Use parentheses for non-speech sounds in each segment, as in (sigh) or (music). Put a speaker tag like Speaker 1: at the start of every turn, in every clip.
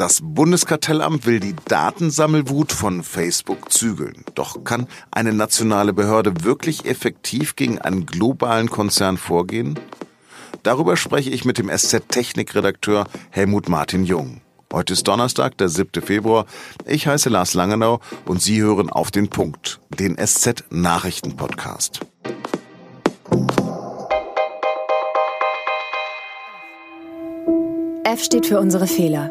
Speaker 1: Das Bundeskartellamt will die Datensammelwut von Facebook zügeln. Doch kann eine nationale Behörde wirklich effektiv gegen einen globalen Konzern vorgehen? Darüber spreche ich mit dem SZ-Technikredakteur Helmut Martin Jung. Heute ist Donnerstag, der 7. Februar. Ich heiße Lars Langenau und Sie hören auf den Punkt, den SZ-Nachrichten-Podcast.
Speaker 2: F steht für unsere Fehler.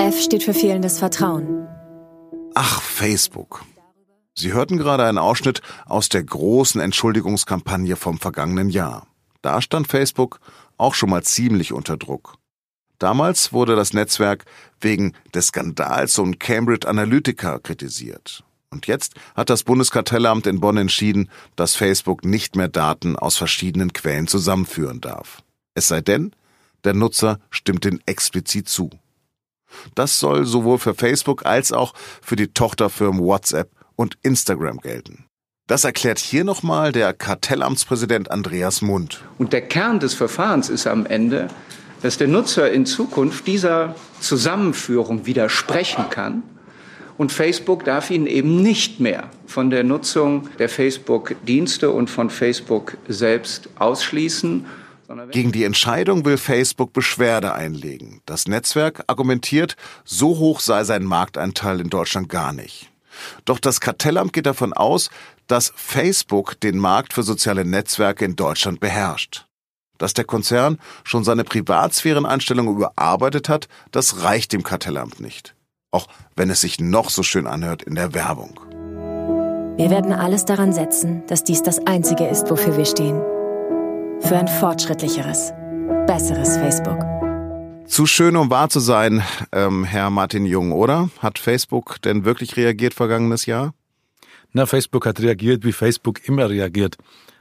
Speaker 2: F steht für fehlendes Vertrauen.
Speaker 1: Ach, Facebook. Sie hörten gerade einen Ausschnitt aus der großen Entschuldigungskampagne vom vergangenen Jahr. Da stand Facebook auch schon mal ziemlich unter Druck. Damals wurde das Netzwerk wegen des Skandals um Cambridge Analytica kritisiert. Und jetzt hat das Bundeskartellamt in Bonn entschieden, dass Facebook nicht mehr Daten aus verschiedenen Quellen zusammenführen darf. Es sei denn, der Nutzer stimmt den explizit zu. Das soll sowohl für Facebook als auch für die Tochterfirmen WhatsApp und Instagram gelten. Das erklärt hier nochmal der Kartellamtspräsident Andreas Mund.
Speaker 3: Und der Kern des Verfahrens ist am Ende, dass der Nutzer in Zukunft dieser Zusammenführung widersprechen kann. Und Facebook darf ihn eben nicht mehr von der Nutzung der Facebook-Dienste und von Facebook selbst ausschließen
Speaker 1: gegen die Entscheidung will Facebook Beschwerde einlegen. Das Netzwerk argumentiert, so hoch sei sein Marktanteil in Deutschland gar nicht. Doch das Kartellamt geht davon aus, dass Facebook den Markt für soziale Netzwerke in Deutschland beherrscht. Dass der Konzern schon seine Privatsphäreneinstellungen überarbeitet hat, das reicht dem Kartellamt nicht. Auch wenn es sich noch so schön anhört in der Werbung.
Speaker 2: Wir werden alles daran setzen, dass dies das Einzige ist, wofür wir stehen für ein fortschrittlicheres, besseres Facebook.
Speaker 1: Zu schön, um wahr zu sein, ähm, Herr Martin Jung, oder? Hat Facebook denn wirklich reagiert vergangenes Jahr?
Speaker 4: Na, Facebook hat reagiert, wie Facebook immer reagiert.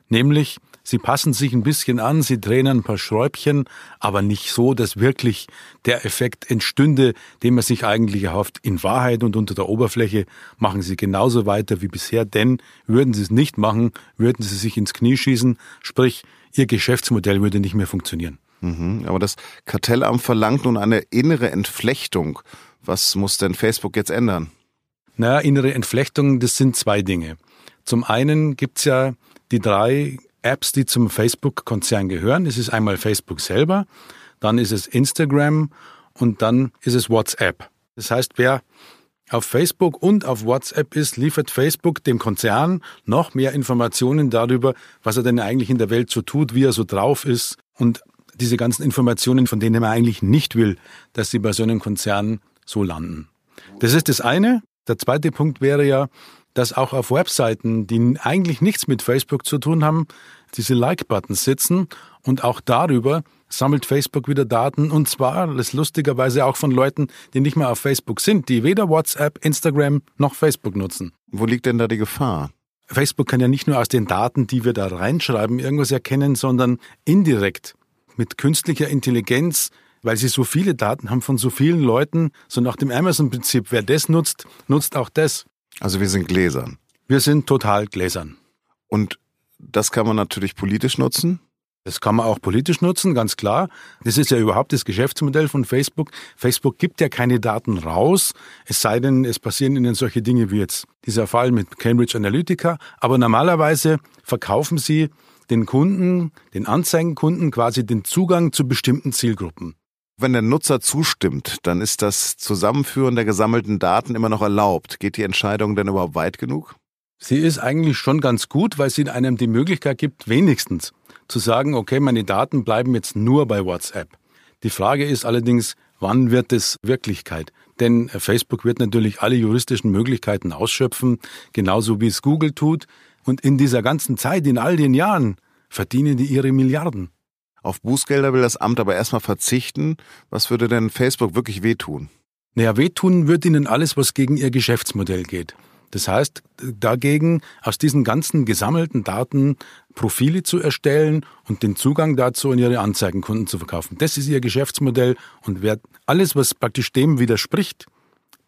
Speaker 4: Nämlich, sie passen sich ein bisschen an, sie drehen ein paar Schräubchen, aber nicht so, dass wirklich der Effekt entstünde, den man sich eigentlich erhofft. In Wahrheit und unter der Oberfläche machen sie genauso weiter wie bisher, denn würden sie es nicht machen, würden sie sich ins Knie schießen, sprich, ihr Geschäftsmodell würde nicht mehr funktionieren.
Speaker 1: Mhm, aber das Kartellamt verlangt nun eine innere Entflechtung. Was muss denn Facebook jetzt ändern?
Speaker 4: Naja, innere Entflechtung, das sind zwei Dinge. Zum einen gibt's ja die drei Apps, die zum Facebook-Konzern gehören. Das ist einmal Facebook selber, dann ist es Instagram und dann ist es WhatsApp. Das heißt, wer auf Facebook und auf WhatsApp ist, liefert Facebook dem Konzern noch mehr Informationen darüber, was er denn eigentlich in der Welt so tut, wie er so drauf ist und diese ganzen Informationen, von denen man eigentlich nicht will, dass sie bei so einem Konzern so landen. Das ist das eine. Der zweite Punkt wäre ja, dass auch auf Webseiten, die eigentlich nichts mit Facebook zu tun haben, diese Like-Buttons sitzen und auch darüber sammelt Facebook wieder Daten und zwar, das lustigerweise auch von Leuten, die nicht mehr auf Facebook sind, die weder WhatsApp, Instagram noch Facebook nutzen.
Speaker 1: Wo liegt denn da die Gefahr?
Speaker 4: Facebook kann ja nicht nur aus den Daten, die wir da reinschreiben, irgendwas erkennen, sondern indirekt mit künstlicher Intelligenz, weil sie so viele Daten haben von so vielen Leuten, so nach dem Amazon-Prinzip, wer das nutzt, nutzt auch das.
Speaker 1: Also wir sind gläsern.
Speaker 4: Wir sind total gläsern.
Speaker 1: Und das kann man natürlich politisch nutzen.
Speaker 4: Das kann man auch politisch nutzen, ganz klar. Das ist ja überhaupt das Geschäftsmodell von Facebook. Facebook gibt ja keine Daten raus, es sei denn, es passieren ihnen solche Dinge wie jetzt dieser Fall mit Cambridge Analytica. Aber normalerweise verkaufen sie den Kunden, den Anzeigenkunden quasi den Zugang zu bestimmten Zielgruppen.
Speaker 1: Wenn der Nutzer zustimmt, dann ist das Zusammenführen der gesammelten Daten immer noch erlaubt. Geht die Entscheidung denn überhaupt weit genug?
Speaker 4: Sie ist eigentlich schon ganz gut, weil sie einem die Möglichkeit gibt, wenigstens zu sagen, okay, meine Daten bleiben jetzt nur bei WhatsApp. Die Frage ist allerdings, wann wird es Wirklichkeit? Denn Facebook wird natürlich alle juristischen Möglichkeiten ausschöpfen, genauso wie es Google tut. Und in dieser ganzen Zeit, in all den Jahren, verdienen die ihre Milliarden.
Speaker 1: Auf Bußgelder will das Amt aber erstmal verzichten. Was würde denn Facebook wirklich wehtun?
Speaker 4: Naja, wehtun wird ihnen alles, was gegen ihr Geschäftsmodell geht. Das heißt, dagegen aus diesen ganzen gesammelten Daten Profile zu erstellen und den Zugang dazu an ihre Anzeigenkunden zu verkaufen. Das ist ihr Geschäftsmodell und wer alles, was praktisch dem widerspricht,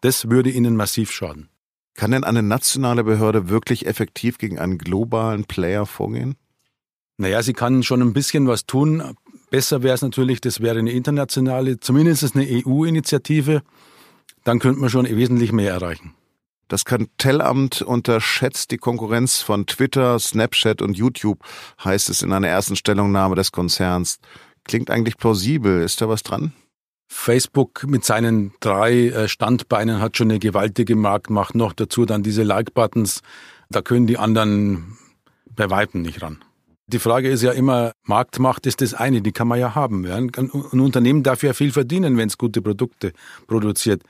Speaker 4: das würde ihnen massiv schaden.
Speaker 1: Kann denn eine nationale Behörde wirklich effektiv gegen einen globalen Player vorgehen?
Speaker 4: Naja, sie kann schon ein bisschen was tun, Besser wäre es natürlich, das wäre eine internationale, zumindest eine EU-Initiative. Dann könnte man schon wesentlich mehr erreichen.
Speaker 1: Das Kartellamt unterschätzt die Konkurrenz von Twitter, Snapchat und YouTube, heißt es in einer ersten Stellungnahme des Konzerns. Klingt eigentlich plausibel. Ist da was dran?
Speaker 4: Facebook mit seinen drei äh, Standbeinen hat schon eine gewaltige Marktmacht. Noch dazu dann diese Like-Buttons. Da können die anderen bei Weitem nicht ran. Die Frage ist ja immer, Marktmacht ist das eine, die kann man ja haben. Ein Unternehmen darf ja viel verdienen, wenn es gute Produkte produziert.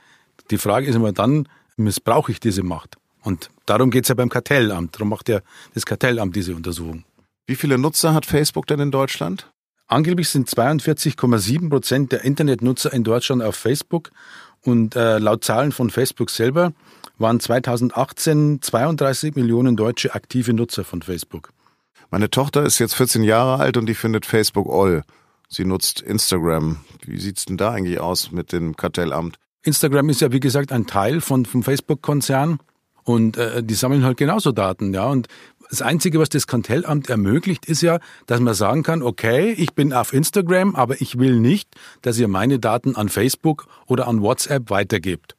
Speaker 4: Die Frage ist immer dann, missbrauche ich diese Macht? Und darum geht es ja beim Kartellamt. Darum macht ja das Kartellamt diese Untersuchung.
Speaker 1: Wie viele Nutzer hat Facebook denn in Deutschland?
Speaker 4: Angeblich sind 42,7 Prozent der Internetnutzer in Deutschland auf Facebook und äh, laut Zahlen von Facebook selber waren 2018 32 Millionen deutsche aktive Nutzer von Facebook.
Speaker 1: Meine Tochter ist jetzt 14 Jahre alt und die findet Facebook all. Sie nutzt Instagram. Wie sieht's denn da eigentlich aus mit dem Kartellamt?
Speaker 4: Instagram ist ja wie gesagt ein Teil von vom Facebook-Konzern und äh, die sammeln halt genauso Daten, ja. Und das Einzige, was das Kartellamt ermöglicht, ist ja, dass man sagen kann, okay, ich bin auf Instagram, aber ich will nicht, dass ihr meine Daten an Facebook oder an WhatsApp weitergebt.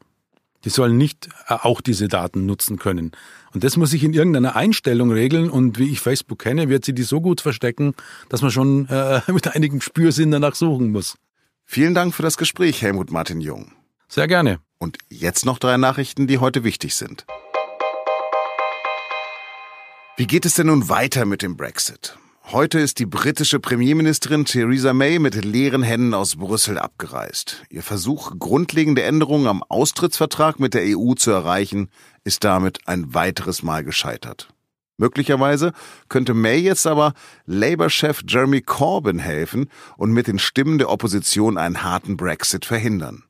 Speaker 4: Die sollen nicht äh, auch diese Daten nutzen können. Und das muss sich in irgendeiner Einstellung regeln. Und wie ich Facebook kenne, wird sie die so gut verstecken, dass man schon äh, (laughs) mit einigem Spürsinn danach suchen muss.
Speaker 1: Vielen Dank für das Gespräch, Helmut Martin Jung.
Speaker 4: Sehr gerne.
Speaker 1: Und jetzt noch drei Nachrichten, die heute wichtig sind. Wie geht es denn nun weiter mit dem Brexit? Heute ist die britische Premierministerin Theresa May mit leeren Händen aus Brüssel abgereist. Ihr Versuch, grundlegende Änderungen am Austrittsvertrag mit der EU zu erreichen, ist damit ein weiteres Mal gescheitert. Möglicherweise könnte May jetzt aber Labour-Chef Jeremy Corbyn helfen und mit den Stimmen der Opposition einen harten Brexit verhindern.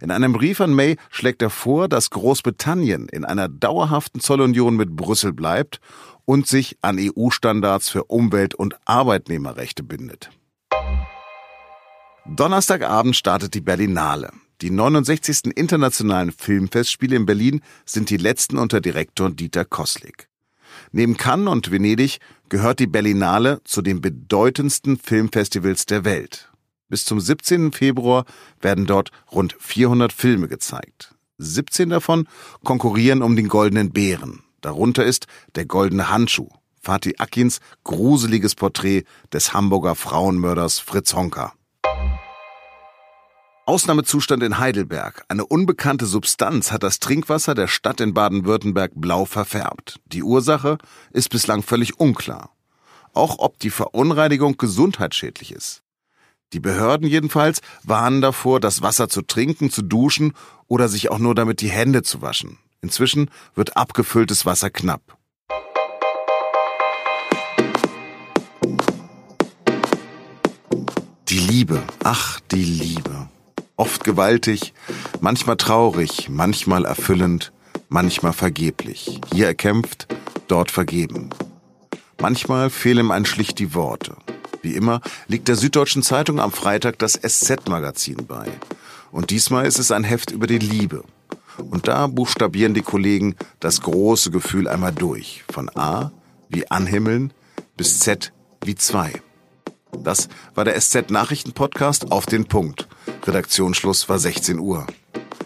Speaker 1: In einem Brief an May schlägt er vor, dass Großbritannien in einer dauerhaften Zollunion mit Brüssel bleibt und sich an EU-Standards für Umwelt- und Arbeitnehmerrechte bindet. Donnerstagabend startet die Berlinale. Die 69. internationalen Filmfestspiele in Berlin sind die letzten unter Direktor Dieter Koslik. Neben Cannes und Venedig gehört die Berlinale zu den bedeutendsten Filmfestivals der Welt. Bis zum 17. Februar werden dort rund 400 Filme gezeigt. 17 davon konkurrieren um den Goldenen Bären. Darunter ist Der goldene Handschuh, Fatih Akins gruseliges Porträt des Hamburger Frauenmörders Fritz Honka. Ausnahmezustand in Heidelberg. Eine unbekannte Substanz hat das Trinkwasser der Stadt in Baden-Württemberg blau verfärbt. Die Ursache ist bislang völlig unklar. Auch ob die Verunreinigung gesundheitsschädlich ist. Die Behörden jedenfalls warnen davor, das Wasser zu trinken, zu duschen oder sich auch nur damit die Hände zu waschen. Inzwischen wird abgefülltes Wasser knapp. Die Liebe, ach die Liebe. Oft gewaltig, manchmal traurig, manchmal erfüllend, manchmal vergeblich. Hier erkämpft, dort vergeben. Manchmal fehlen ihm ein schlicht die Worte. Wie immer liegt der Süddeutschen Zeitung am Freitag das SZ-Magazin bei. Und diesmal ist es ein Heft über die Liebe. Und da buchstabieren die Kollegen das große Gefühl einmal durch. Von A wie anhimmeln bis Z wie zwei. Das war der SZ Nachrichten Podcast auf den Punkt. Redaktionsschluss war 16 Uhr.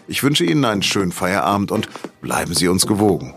Speaker 1: Ich wünsche Ihnen einen schönen Feierabend und bleiben Sie uns gewogen.